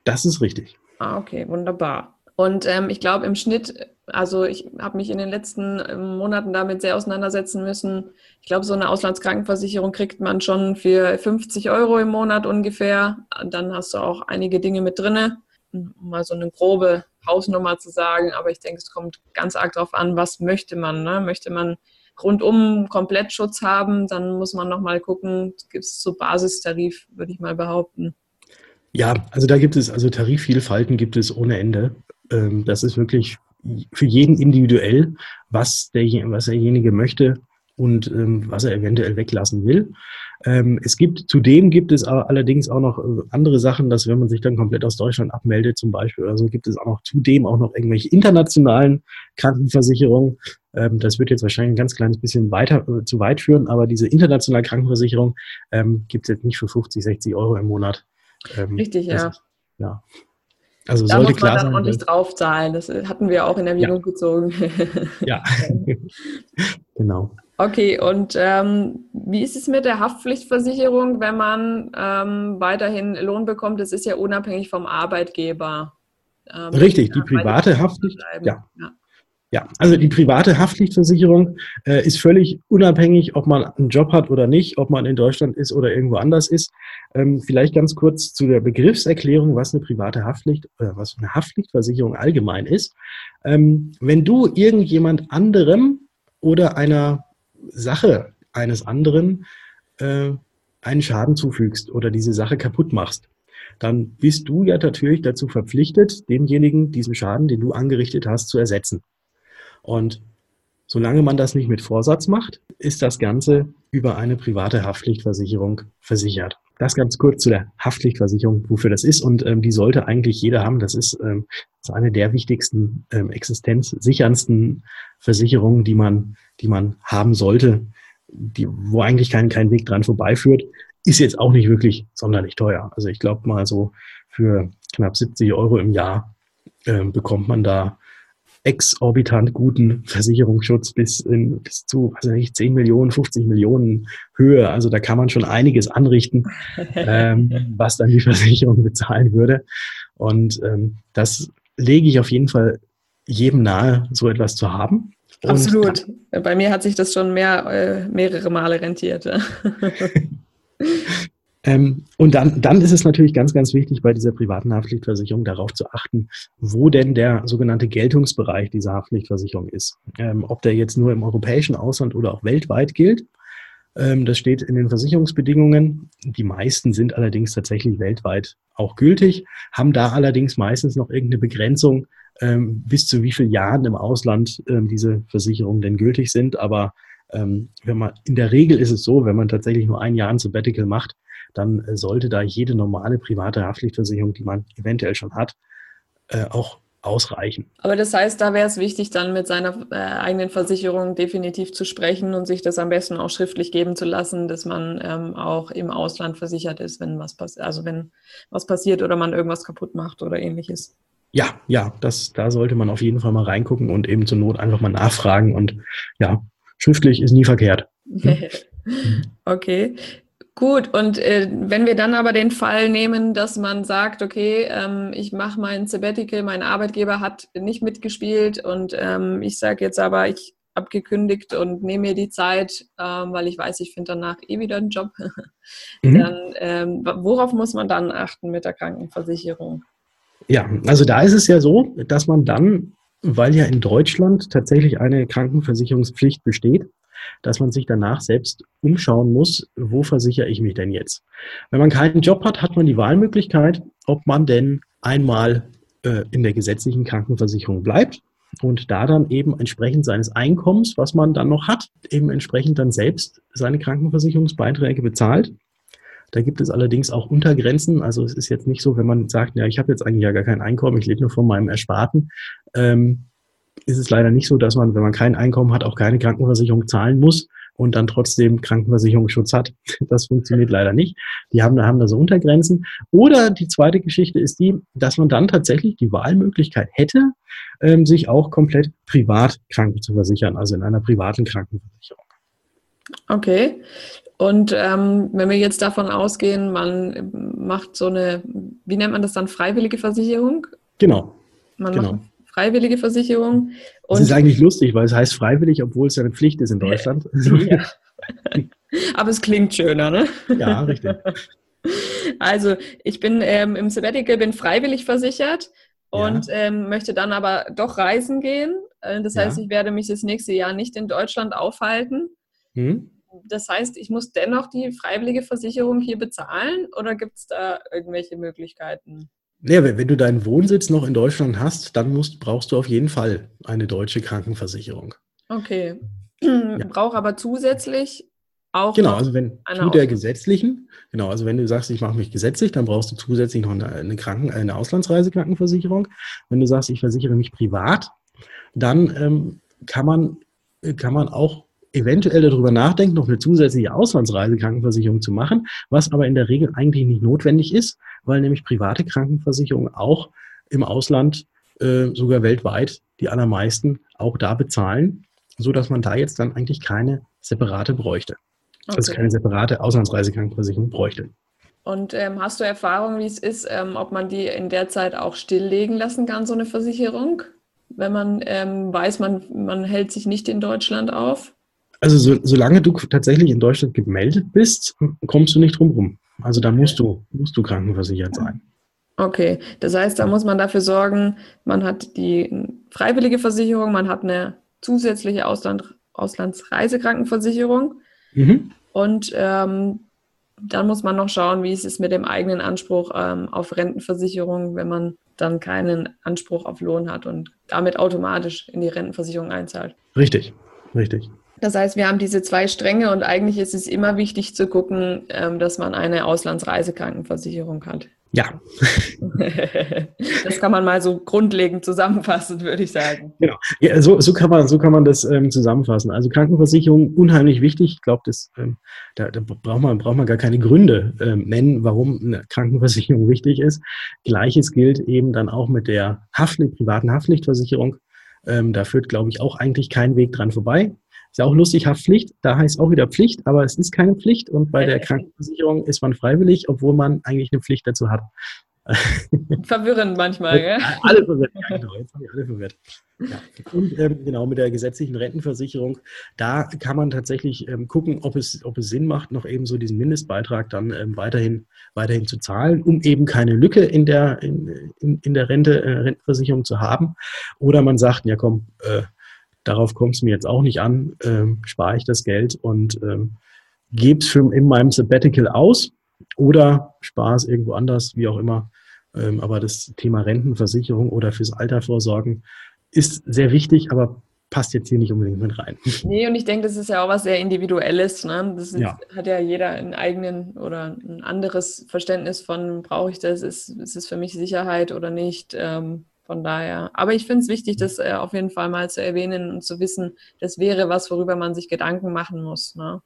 das ist richtig. Ah, okay, wunderbar. Und ähm, ich glaube, im Schnitt, also ich habe mich in den letzten ähm, Monaten damit sehr auseinandersetzen müssen. Ich glaube, so eine Auslandskrankenversicherung kriegt man schon für 50 Euro im Monat ungefähr. Dann hast du auch einige Dinge mit drinne, um mal so eine grobe Hausnummer zu sagen. Aber ich denke, es kommt ganz arg darauf an, was möchte man. Ne? Möchte man rundum Komplettschutz haben, dann muss man nochmal gucken, gibt es so Basistarif, würde ich mal behaupten. Ja, also da gibt es, also Tarifvielfalten gibt es ohne Ende. Ähm, das ist wirklich für jeden individuell, was, der, was derjenige möchte und ähm, was er eventuell weglassen will. Ähm, es gibt, zudem gibt es allerdings auch noch äh, andere Sachen, dass wenn man sich dann komplett aus Deutschland abmeldet zum Beispiel oder so, gibt es auch noch zudem auch noch irgendwelche internationalen Krankenversicherungen. Ähm, das wird jetzt wahrscheinlich ein ganz kleines bisschen weiter äh, zu weit führen, aber diese internationale Krankenversicherung ähm, gibt es jetzt nicht für 50, 60 Euro im Monat. Ähm, Richtig, ja. Ist, ja. Also da sollte muss man klar dann sein, ordentlich draufzahlen. Das hatten wir auch in Erwägung ja. gezogen. ja, genau. Okay, und ähm, wie ist es mit der Haftpflichtversicherung, wenn man ähm, weiterhin Lohn bekommt? Das ist ja unabhängig vom Arbeitgeber. Ähm, Richtig, die private Haftpflicht. Ja. ja. Ja, also die private Haftpflichtversicherung äh, ist völlig unabhängig, ob man einen Job hat oder nicht, ob man in Deutschland ist oder irgendwo anders ist. Ähm, vielleicht ganz kurz zu der Begriffserklärung, was eine private Haftpflicht, äh, was eine Haftpflichtversicherung allgemein ist. Ähm, wenn du irgendjemand anderem oder einer Sache eines anderen äh, einen Schaden zufügst oder diese Sache kaputt machst, dann bist du ja natürlich dazu verpflichtet, demjenigen diesen Schaden, den du angerichtet hast, zu ersetzen. Und solange man das nicht mit Vorsatz macht, ist das Ganze über eine private Haftpflichtversicherung versichert. Das ganz kurz zu der Haftpflichtversicherung, wofür das ist. Und ähm, die sollte eigentlich jeder haben. Das ist, ähm, das ist eine der wichtigsten, ähm, existenzsicherndsten Versicherungen, die man, die man haben sollte, die, wo eigentlich kein, kein Weg dran vorbeiführt. Ist jetzt auch nicht wirklich sonderlich teuer. Also ich glaube mal so für knapp 70 Euro im Jahr äh, bekommt man da exorbitant guten Versicherungsschutz bis, in, bis zu, also nicht 10 Millionen, 50 Millionen Höhe. Also da kann man schon einiges anrichten, ähm, was dann die Versicherung bezahlen würde. Und ähm, das lege ich auf jeden Fall jedem nahe, so etwas zu haben. Und Absolut. Bei mir hat sich das schon mehr, äh, mehrere Male rentiert. Ähm, und dann, dann ist es natürlich ganz, ganz wichtig, bei dieser privaten Haftpflichtversicherung darauf zu achten, wo denn der sogenannte Geltungsbereich dieser Haftpflichtversicherung ist. Ähm, ob der jetzt nur im europäischen Ausland oder auch weltweit gilt. Ähm, das steht in den Versicherungsbedingungen. Die meisten sind allerdings tatsächlich weltweit auch gültig, haben da allerdings meistens noch irgendeine Begrenzung, ähm, bis zu wie vielen Jahren im Ausland ähm, diese Versicherungen denn gültig sind. Aber ähm, wenn man, in der Regel ist es so, wenn man tatsächlich nur ein Jahr ein Sabbatical macht, dann äh, sollte da jede normale private Haftpflichtversicherung, die man eventuell schon hat, äh, auch ausreichen. Aber das heißt, da wäre es wichtig, dann mit seiner äh, eigenen Versicherung definitiv zu sprechen und sich das am besten auch schriftlich geben zu lassen, dass man ähm, auch im Ausland versichert ist, wenn was passiert, also wenn was passiert oder man irgendwas kaputt macht oder ähnliches. Ja, ja, das, da sollte man auf jeden Fall mal reingucken und eben zur Not einfach mal nachfragen und ja, schriftlich ist nie verkehrt. okay. Gut, und äh, wenn wir dann aber den Fall nehmen, dass man sagt, okay, ähm, ich mache mein Sabbatical, mein Arbeitgeber hat nicht mitgespielt und ähm, ich sage jetzt aber, ich habe gekündigt und nehme mir die Zeit, ähm, weil ich weiß, ich finde danach eh wieder einen Job, mhm. dann ähm, worauf muss man dann achten mit der Krankenversicherung? Ja, also da ist es ja so, dass man dann, weil ja in Deutschland tatsächlich eine Krankenversicherungspflicht besteht, dass man sich danach selbst umschauen muss, wo versichere ich mich denn jetzt? Wenn man keinen Job hat, hat man die Wahlmöglichkeit, ob man denn einmal äh, in der gesetzlichen Krankenversicherung bleibt und da dann eben entsprechend seines Einkommens, was man dann noch hat, eben entsprechend dann selbst seine Krankenversicherungsbeiträge bezahlt. Da gibt es allerdings auch Untergrenzen. Also es ist jetzt nicht so, wenn man sagt, ja, ich habe jetzt eigentlich ja gar kein Einkommen, ich lebe nur von meinem Ersparten. Ähm, ist es leider nicht so, dass man, wenn man kein Einkommen hat, auch keine Krankenversicherung zahlen muss und dann trotzdem Krankenversicherungsschutz hat. Das funktioniert leider nicht. Die haben, haben da so Untergrenzen. Oder die zweite Geschichte ist die, dass man dann tatsächlich die Wahlmöglichkeit hätte, ähm, sich auch komplett privat kranken zu versichern, also in einer privaten Krankenversicherung. Okay. Und ähm, wenn wir jetzt davon ausgehen, man macht so eine, wie nennt man das dann, freiwillige Versicherung? Genau. Man genau. Freiwillige Versicherung. Und das ist eigentlich lustig, weil es heißt freiwillig, obwohl es ja eine Pflicht ist in Deutschland. Ja. Aber es klingt schöner, ne? Ja, richtig. Also ich bin ähm, im Sabbatical, bin freiwillig versichert und ja. ähm, möchte dann aber doch reisen gehen. Äh, das heißt, ja. ich werde mich das nächste Jahr nicht in Deutschland aufhalten. Hm? Das heißt, ich muss dennoch die freiwillige Versicherung hier bezahlen oder gibt es da irgendwelche Möglichkeiten? Ja, wenn, du deinen Wohnsitz noch in Deutschland hast, dann musst, brauchst du auf jeden Fall eine deutsche Krankenversicherung. Okay. Ja. Brauche aber zusätzlich auch. Genau, also wenn zu der gesetzlichen, genau, also wenn du sagst, ich mache mich gesetzlich, dann brauchst du zusätzlich noch eine, eine, Kranken-, eine Auslandsreisekrankenversicherung. Wenn du sagst, ich versichere mich privat, dann ähm, kann, man, kann man auch eventuell darüber nachdenken, noch eine zusätzliche Auslandsreisekrankenversicherung zu machen, was aber in der Regel eigentlich nicht notwendig ist, weil nämlich private Krankenversicherungen auch im Ausland, äh, sogar weltweit, die allermeisten auch da bezahlen, so dass man da jetzt dann eigentlich keine separate bräuchte. Okay. Also keine separate Auslandsreisekrankenversicherung bräuchte. Und ähm, hast du Erfahrung, wie es ist, ähm, ob man die in der Zeit auch stilllegen lassen kann, so eine Versicherung? Wenn man ähm, weiß, man, man hält sich nicht in Deutschland auf? Also so, solange du tatsächlich in Deutschland gemeldet bist, kommst du nicht drum rum. Also da musst du, musst du krankenversichert sein. Okay, das heißt, da muss man dafür sorgen, man hat die freiwillige Versicherung, man hat eine zusätzliche Ausland, Auslandsreisekrankenversicherung mhm. und ähm, dann muss man noch schauen, wie es ist mit dem eigenen Anspruch ähm, auf Rentenversicherung, wenn man dann keinen Anspruch auf Lohn hat und damit automatisch in die Rentenversicherung einzahlt. Richtig, richtig. Das heißt, wir haben diese zwei Stränge und eigentlich ist es immer wichtig zu gucken, ähm, dass man eine Auslandsreisekrankenversicherung hat. Ja. das kann man mal so grundlegend zusammenfassen, würde ich sagen. Genau. Ja, so, so, kann man, so kann man das ähm, zusammenfassen. Also Krankenversicherung unheimlich wichtig. Ich glaube, ähm, da, da braucht, man, braucht man gar keine Gründe ähm, nennen, warum eine Krankenversicherung wichtig ist. Gleiches gilt eben dann auch mit der Haftpflicht, privaten Haftpflichtversicherung. Ähm, da führt, glaube ich, auch eigentlich kein Weg dran vorbei. Ist ja auch lustig, Haftpflicht, da heißt auch wieder Pflicht, aber es ist keine Pflicht und bei der Krankenversicherung ist man freiwillig, obwohl man eigentlich eine Pflicht dazu hat. Verwirrend manchmal, gell? Alle verwirrt, ja, genau, jetzt haben wir alle verwirrt. Ja. Und ähm, genau mit der gesetzlichen Rentenversicherung, da kann man tatsächlich ähm, gucken, ob es, ob es Sinn macht, noch eben so diesen Mindestbeitrag dann ähm, weiterhin, weiterhin zu zahlen, um eben keine Lücke in der, in, in, in der Rente, äh, Rentenversicherung zu haben. Oder man sagt, ja komm, äh, darauf kommt es mir jetzt auch nicht an, ähm, spare ich das Geld und ähm, gebe es in meinem Sabbatical aus oder spare es irgendwo anders, wie auch immer. Ähm, aber das Thema Rentenversicherung oder fürs Alter vorsorgen ist sehr wichtig, aber passt jetzt hier nicht unbedingt mit rein. Nee, und ich denke, das ist ja auch was sehr Individuelles. Ne? Das ist, ja. hat ja jeder einen eigenen oder ein anderes Verständnis von, brauche ich das, ist, ist es für mich Sicherheit oder nicht. Ähm, von daher, aber ich finde es wichtig, das äh, auf jeden Fall mal zu erwähnen und zu wissen, das wäre was, worüber man sich Gedanken machen muss. Ne?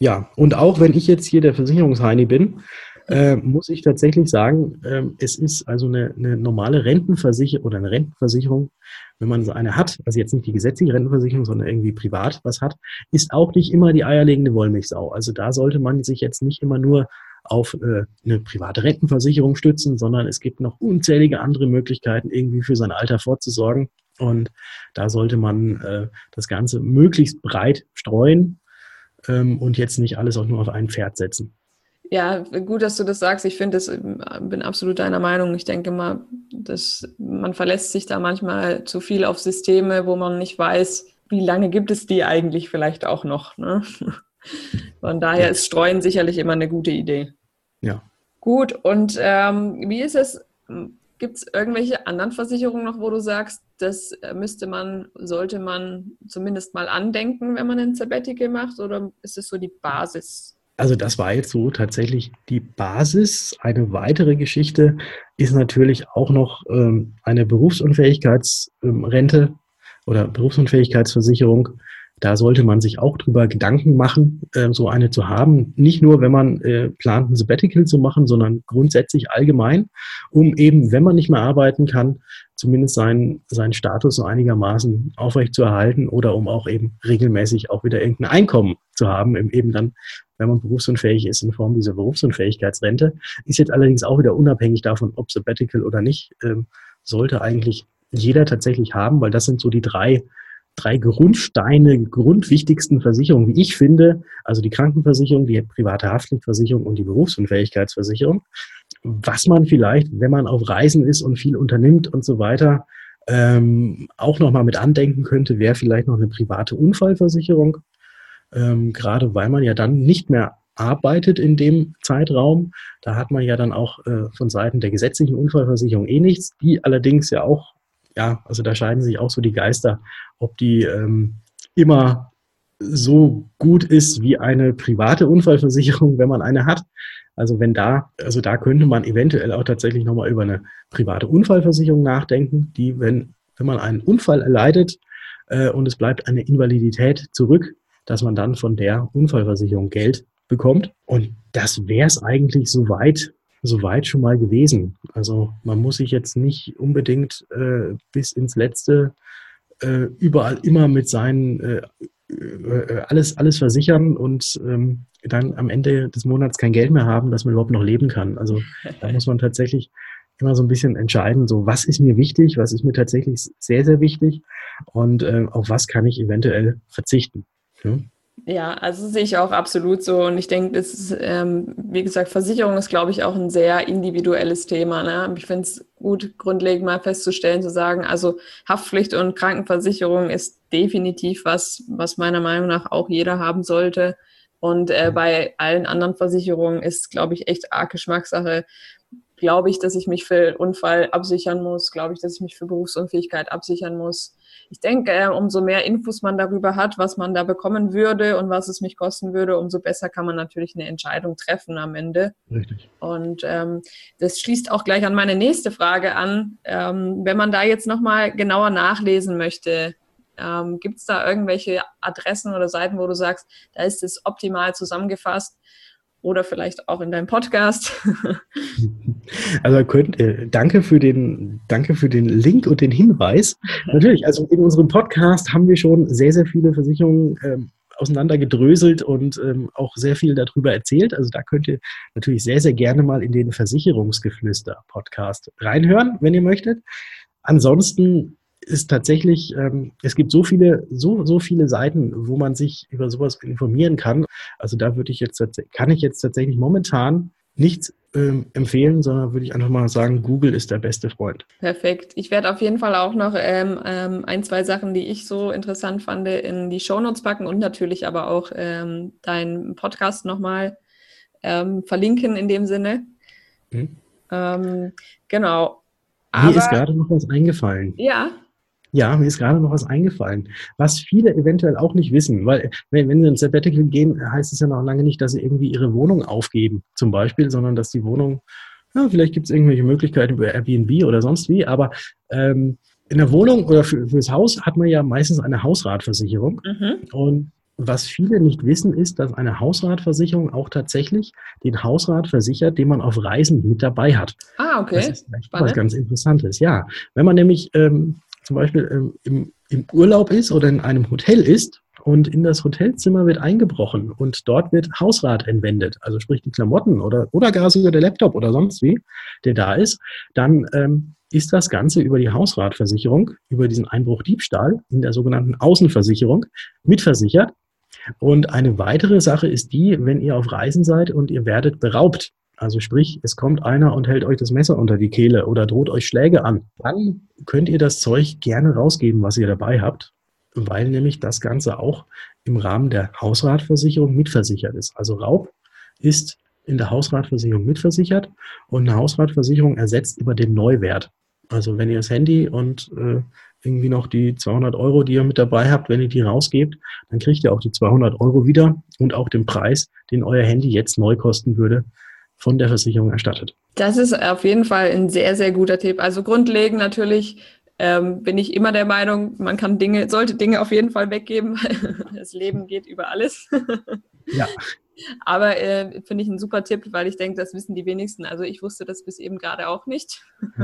Ja, und auch wenn ich jetzt hier der Versicherungsheini bin, äh, muss ich tatsächlich sagen, äh, es ist also eine, eine normale Rentenversicherung oder eine Rentenversicherung, wenn man so eine hat, also jetzt nicht die gesetzliche Rentenversicherung, sondern irgendwie privat was hat, ist auch nicht immer die eierlegende Wollmilchsau. Also da sollte man sich jetzt nicht immer nur auf äh, eine private Rentenversicherung stützen, sondern es gibt noch unzählige andere Möglichkeiten, irgendwie für sein Alter vorzusorgen. Und da sollte man äh, das Ganze möglichst breit streuen ähm, und jetzt nicht alles auch nur auf ein Pferd setzen. Ja, gut, dass du das sagst. Ich finde, das bin absolut deiner Meinung. Ich denke mal, dass man verlässt sich da manchmal zu viel auf Systeme, wo man nicht weiß, wie lange gibt es die eigentlich vielleicht auch noch. Ne? Von daher ist Streuen sicherlich immer eine gute Idee. Ja. Gut, und ähm, wie ist es? Gibt es irgendwelche anderen Versicherungen noch, wo du sagst, das müsste man, sollte man zumindest mal andenken, wenn man ein Sabbatical macht? Oder ist es so die Basis? Also das war jetzt so tatsächlich die Basis. Eine weitere Geschichte ist natürlich auch noch ähm, eine Berufsunfähigkeitsrente ähm, oder Berufsunfähigkeitsversicherung. Da sollte man sich auch drüber Gedanken machen, äh, so eine zu haben. Nicht nur, wenn man äh, plant, ein Sabbatical zu machen, sondern grundsätzlich allgemein, um eben, wenn man nicht mehr arbeiten kann, zumindest seinen, seinen Status so einigermaßen aufrechtzuerhalten oder um auch eben regelmäßig auch wieder irgendein Einkommen zu haben, eben dann, wenn man berufsunfähig ist in Form dieser Berufsunfähigkeitsrente. Ist jetzt allerdings auch wieder unabhängig davon, ob Sabbatical oder nicht, ähm, sollte eigentlich jeder tatsächlich haben, weil das sind so die drei drei Grundsteine, grundwichtigsten Versicherungen, wie ich finde, also die Krankenversicherung, die private Haftpflichtversicherung und die Berufsunfähigkeitsversicherung, was man vielleicht, wenn man auf Reisen ist und viel unternimmt und so weiter, ähm, auch nochmal mit andenken könnte, wäre vielleicht noch eine private Unfallversicherung, ähm, gerade weil man ja dann nicht mehr arbeitet in dem Zeitraum. Da hat man ja dann auch äh, von Seiten der gesetzlichen Unfallversicherung eh nichts, die allerdings ja auch ja, also da scheiden sich auch so die Geister, ob die ähm, immer so gut ist wie eine private Unfallversicherung, wenn man eine hat. Also wenn da, also da könnte man eventuell auch tatsächlich nochmal über eine private Unfallversicherung nachdenken, die, wenn, wenn man einen Unfall erleidet äh, und es bleibt eine Invalidität zurück, dass man dann von der Unfallversicherung Geld bekommt. Und das wäre es eigentlich soweit soweit schon mal gewesen. Also man muss sich jetzt nicht unbedingt äh, bis ins Letzte äh, überall immer mit seinen äh, äh, alles, alles versichern und ähm, dann am Ende des Monats kein Geld mehr haben, dass man überhaupt noch leben kann. Also da muss man tatsächlich immer so ein bisschen entscheiden, so was ist mir wichtig, was ist mir tatsächlich sehr, sehr wichtig und äh, auf was kann ich eventuell verzichten. Ja? Ja, also sehe ich auch absolut so. Und ich denke, das ist, ähm, wie gesagt, Versicherung ist, glaube ich, auch ein sehr individuelles Thema. Ne? Ich finde es gut, grundlegend mal festzustellen, zu sagen, also Haftpflicht und Krankenversicherung ist definitiv was, was meiner Meinung nach auch jeder haben sollte. Und äh, bei allen anderen Versicherungen ist, glaube ich, echt arg Geschmackssache. Glaube ich, dass ich mich für Unfall absichern muss? Glaube ich, dass ich mich für Berufsunfähigkeit absichern muss? Ich denke, umso mehr Infos man darüber hat, was man da bekommen würde und was es mich kosten würde, umso besser kann man natürlich eine Entscheidung treffen am Ende. Richtig. Und ähm, das schließt auch gleich an meine nächste Frage an. Ähm, wenn man da jetzt nochmal genauer nachlesen möchte, ähm, gibt es da irgendwelche Adressen oder Seiten, wo du sagst, da ist es optimal zusammengefasst? Oder vielleicht auch in deinem Podcast. Also könnt, äh, danke für den, danke für den Link und den Hinweis. Natürlich, also in unserem Podcast haben wir schon sehr, sehr viele Versicherungen ähm, auseinandergedröselt und ähm, auch sehr viel darüber erzählt. Also da könnt ihr natürlich sehr, sehr gerne mal in den Versicherungsgeflüster-Podcast reinhören, wenn ihr möchtet. Ansonsten ist tatsächlich, ähm, es gibt so viele, so, so viele Seiten, wo man sich über sowas informieren kann. Also da würde ich jetzt, kann ich jetzt tatsächlich momentan nichts ähm, empfehlen, sondern würde ich einfach mal sagen, Google ist der beste Freund. Perfekt. Ich werde auf jeden Fall auch noch ähm, ähm, ein, zwei Sachen, die ich so interessant fand, in die Shownotes packen und natürlich aber auch ähm, deinen Podcast nochmal ähm, verlinken in dem Sinne. Mhm. Ähm, genau. Aber, Mir ist gerade noch was eingefallen. Ja. Ja, mir ist gerade noch was eingefallen, was viele eventuell auch nicht wissen, weil wenn, wenn sie ins Sabbatical gehen, heißt es ja noch lange nicht, dass sie irgendwie ihre Wohnung aufgeben, zum Beispiel, sondern dass die Wohnung, ja, vielleicht gibt es irgendwelche Möglichkeiten über Airbnb oder sonst wie, aber ähm, in der Wohnung oder für, fürs Haus hat man ja meistens eine Hausratversicherung. Mhm. Und was viele nicht wissen, ist, dass eine Hausratversicherung auch tatsächlich den Hausrat versichert, den man auf Reisen mit dabei hat. Ah, okay. Das ist was ganz Interessantes. Ja, wenn man nämlich ähm, zum Beispiel ähm, im, im Urlaub ist oder in einem Hotel ist und in das Hotelzimmer wird eingebrochen und dort wird Hausrat entwendet, also sprich die Klamotten oder, oder gar sogar der Laptop oder sonst wie, der da ist, dann ähm, ist das Ganze über die Hausratversicherung, über diesen Einbruch Diebstahl in der sogenannten Außenversicherung mitversichert. Und eine weitere Sache ist die, wenn ihr auf Reisen seid und ihr werdet beraubt, also sprich, es kommt einer und hält euch das Messer unter die Kehle oder droht euch Schläge an, dann könnt ihr das Zeug gerne rausgeben, was ihr dabei habt, weil nämlich das Ganze auch im Rahmen der Hausratversicherung mitversichert ist. Also Raub ist in der Hausratversicherung mitversichert und eine Hausratversicherung ersetzt über den Neuwert. Also wenn ihr das Handy und äh, irgendwie noch die 200 Euro, die ihr mit dabei habt, wenn ihr die rausgebt, dann kriegt ihr auch die 200 Euro wieder und auch den Preis, den euer Handy jetzt neu kosten würde, von der Versicherung erstattet. Das ist auf jeden Fall ein sehr, sehr guter Tipp. Also grundlegend natürlich ähm, bin ich immer der Meinung, man kann Dinge, sollte Dinge auf jeden Fall weggeben. Das Leben geht über alles. Ja. Aber äh, finde ich ein super Tipp, weil ich denke, das wissen die wenigsten. Also ich wusste das bis eben gerade auch nicht.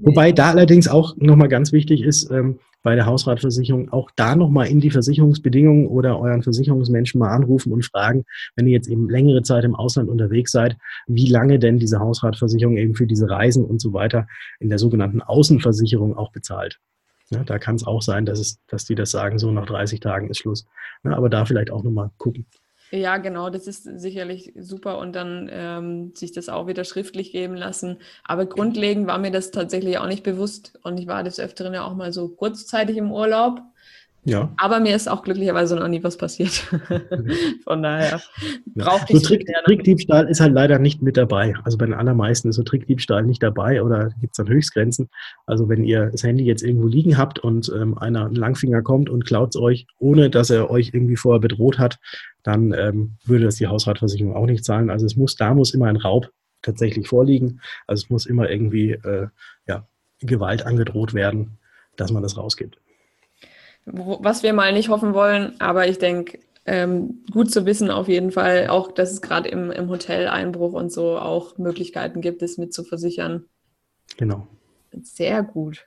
Wobei da allerdings auch nochmal ganz wichtig ist, ähm, bei der Hausratversicherung auch da nochmal in die Versicherungsbedingungen oder euren Versicherungsmenschen mal anrufen und fragen, wenn ihr jetzt eben längere Zeit im Ausland unterwegs seid, wie lange denn diese Hausratversicherung eben für diese Reisen und so weiter in der sogenannten Außenversicherung auch bezahlt. Ja, da kann es auch sein, dass, es, dass die das sagen, so nach 30 Tagen ist Schluss. Ja, aber da vielleicht auch nochmal gucken. Ja, genau, das ist sicherlich super und dann ähm, sich das auch wieder schriftlich geben lassen. Aber grundlegend war mir das tatsächlich auch nicht bewusst und ich war des Öfteren ja auch mal so kurzzeitig im Urlaub ja. Aber mir ist auch glücklicherweise noch nie was passiert. Von daher braucht ja. so Trick, Trickdiebstahl ist halt leider nicht mit dabei. Also bei den allermeisten ist so Trickdiebstahl nicht dabei oder gibt es dann Höchstgrenzen. Also wenn ihr das Handy jetzt irgendwo liegen habt und ähm, einer Langfinger kommt und klaut es euch, ohne dass er euch irgendwie vorher bedroht hat, dann ähm, würde das die Hausratversicherung auch nicht zahlen. Also es muss, da muss immer ein Raub tatsächlich vorliegen. Also es muss immer irgendwie äh, ja, Gewalt angedroht werden, dass man das rausgibt was wir mal nicht hoffen wollen, aber ich denke, ähm, gut zu wissen auf jeden Fall, auch dass es gerade im, im Hotel-Einbruch und so auch Möglichkeiten gibt, es mit zu versichern. Genau. Sehr gut.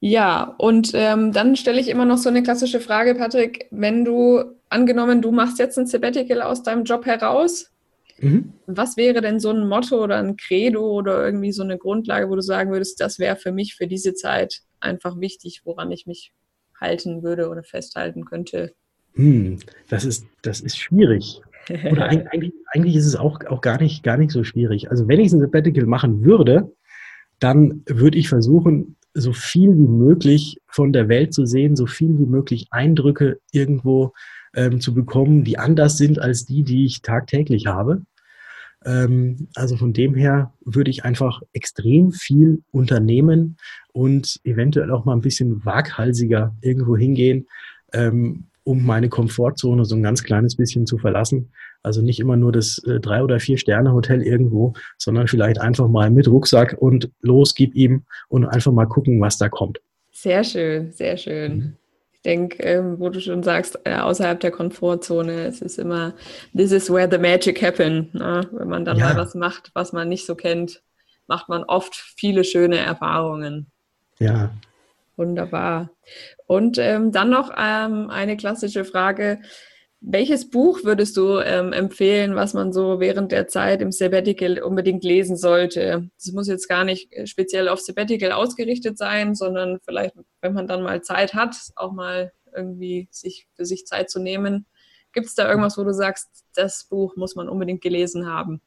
Ja, und ähm, dann stelle ich immer noch so eine klassische Frage, Patrick. Wenn du, angenommen, du machst jetzt ein Sabbatical aus deinem Job heraus, mhm. was wäre denn so ein Motto oder ein Credo oder irgendwie so eine Grundlage, wo du sagen würdest, das wäre für mich für diese Zeit einfach wichtig, woran ich mich halten würde oder festhalten könnte? Hm, das ist, das ist schwierig. Oder eigentlich, eigentlich ist es auch, auch gar, nicht, gar nicht so schwierig. Also wenn ich ein Sabbatical machen würde, dann würde ich versuchen, so viel wie möglich von der Welt zu sehen, so viel wie möglich Eindrücke irgendwo ähm, zu bekommen, die anders sind als die, die ich tagtäglich habe. Ähm, also von dem her würde ich einfach extrem viel unternehmen und eventuell auch mal ein bisschen waghalsiger irgendwo hingehen, ähm, um meine Komfortzone so ein ganz kleines bisschen zu verlassen. Also nicht immer nur das äh, drei oder vier Sterne Hotel irgendwo, sondern vielleicht einfach mal mit Rucksack und los, gib ihm und einfach mal gucken, was da kommt. Sehr schön, sehr schön. Mhm denke, ähm, wo du schon sagst, äh, außerhalb der Komfortzone, es ist immer, this is where the magic happen. Ne? Wenn man dann ja. mal was macht, was man nicht so kennt, macht man oft viele schöne Erfahrungen. Ja. Wunderbar. Und ähm, dann noch ähm, eine klassische Frage. Welches Buch würdest du ähm, empfehlen, was man so während der Zeit im Sabbatical unbedingt lesen sollte? Das muss jetzt gar nicht äh, speziell auf Sabbatical ausgerichtet sein, sondern vielleicht, wenn man dann mal Zeit hat, auch mal irgendwie sich für sich Zeit zu nehmen. Gibt es da irgendwas, wo du sagst, das Buch muss man unbedingt gelesen haben?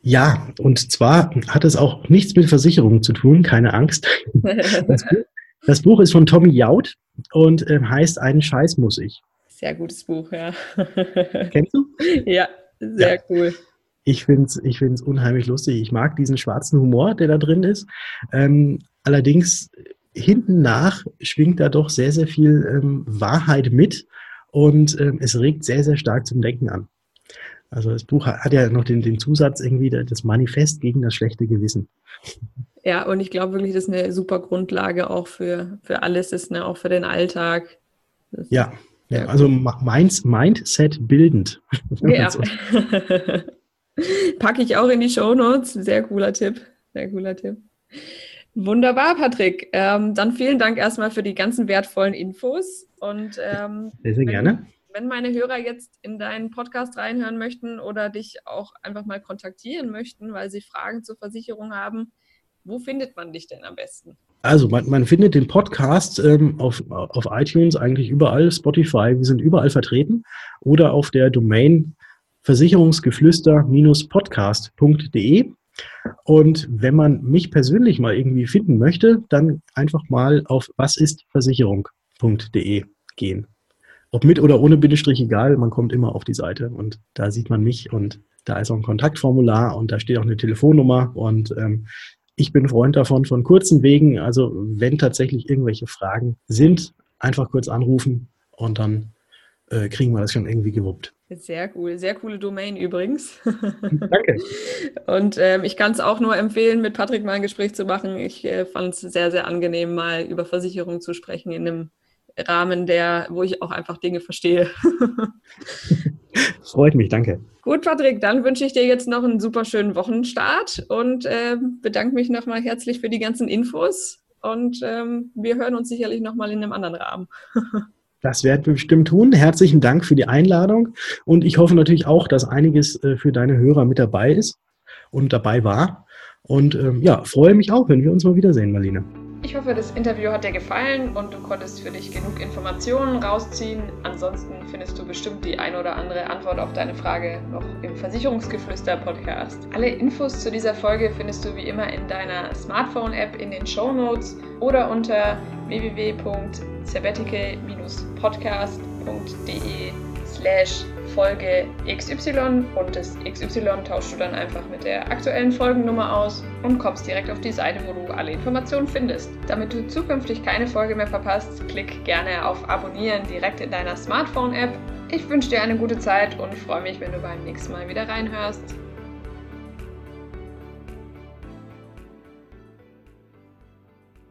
Ja, und zwar hat es auch nichts mit Versicherungen zu tun, keine Angst. Das Buch, das Buch ist von Tommy Jaud und äh, heißt Einen Scheiß muss ich. Sehr gutes Buch, ja. Kennst du? Ja, sehr ja. cool. Ich finde es ich find's unheimlich lustig. Ich mag diesen schwarzen Humor, der da drin ist. Ähm, allerdings hinten nach schwingt da doch sehr, sehr viel ähm, Wahrheit mit und ähm, es regt sehr, sehr stark zum Denken an. Also das Buch hat ja noch den, den Zusatz irgendwie das Manifest gegen das schlechte Gewissen. Ja, und ich glaube wirklich, das ist eine super Grundlage auch für, für alles ist, ne? auch für den Alltag. ja, Ja, also Minds, Mindset bildend. Ja. Packe ich auch in die Show Notes. Sehr cooler Tipp. Sehr cooler Tipp. Wunderbar, Patrick. Ähm, dann vielen Dank erstmal für die ganzen wertvollen Infos. Und ähm, sehr, sehr gerne. Wenn meine Hörer jetzt in deinen Podcast reinhören möchten oder dich auch einfach mal kontaktieren möchten, weil sie Fragen zur Versicherung haben, wo findet man dich denn am besten? Also man, man findet den Podcast ähm, auf, auf iTunes eigentlich überall, Spotify, wir sind überall vertreten oder auf der Domain versicherungsgeflüster-podcast.de. Und wenn man mich persönlich mal irgendwie finden möchte, dann einfach mal auf wasistversicherung.de gehen. Ob mit oder ohne Bindestrich egal, man kommt immer auf die Seite und da sieht man mich und da ist auch ein Kontaktformular und da steht auch eine Telefonnummer und ähm, ich bin Freund davon, von kurzen Wegen. Also wenn tatsächlich irgendwelche Fragen sind, einfach kurz anrufen und dann äh, kriegen wir das schon irgendwie gewuppt. Sehr cool, sehr coole Domain übrigens. Danke. Und ähm, ich kann es auch nur empfehlen, mit Patrick mal ein Gespräch zu machen. Ich äh, fand es sehr, sehr angenehm, mal über Versicherungen zu sprechen in einem Rahmen, der, wo ich auch einfach Dinge verstehe. Freut mich, danke. Gut, Patrick, dann wünsche ich dir jetzt noch einen super schönen Wochenstart und äh, bedanke mich nochmal herzlich für die ganzen Infos. Und ähm, wir hören uns sicherlich nochmal in einem anderen Rahmen. Das werden wir bestimmt tun. Herzlichen Dank für die Einladung. Und ich hoffe natürlich auch, dass einiges äh, für deine Hörer mit dabei ist und dabei war. Und ähm, ja, freue mich auch, wenn wir uns mal wiedersehen, Marlene. Ich hoffe, das Interview hat dir gefallen und du konntest für dich genug Informationen rausziehen. Ansonsten findest du bestimmt die ein oder andere Antwort auf deine Frage noch im Versicherungsgeflüster-Podcast. Alle Infos zu dieser Folge findest du wie immer in deiner Smartphone-App in den Show Notes oder unter www.sabbatical-podcast.de slash Folge XY und das XY tauschst du dann einfach mit der aktuellen Folgennummer aus und kommst direkt auf die Seite, wo du alle Informationen findest. Damit du zukünftig keine Folge mehr verpasst, klick gerne auf Abonnieren direkt in deiner Smartphone-App. Ich wünsche dir eine gute Zeit und freue mich, wenn du beim nächsten Mal wieder reinhörst.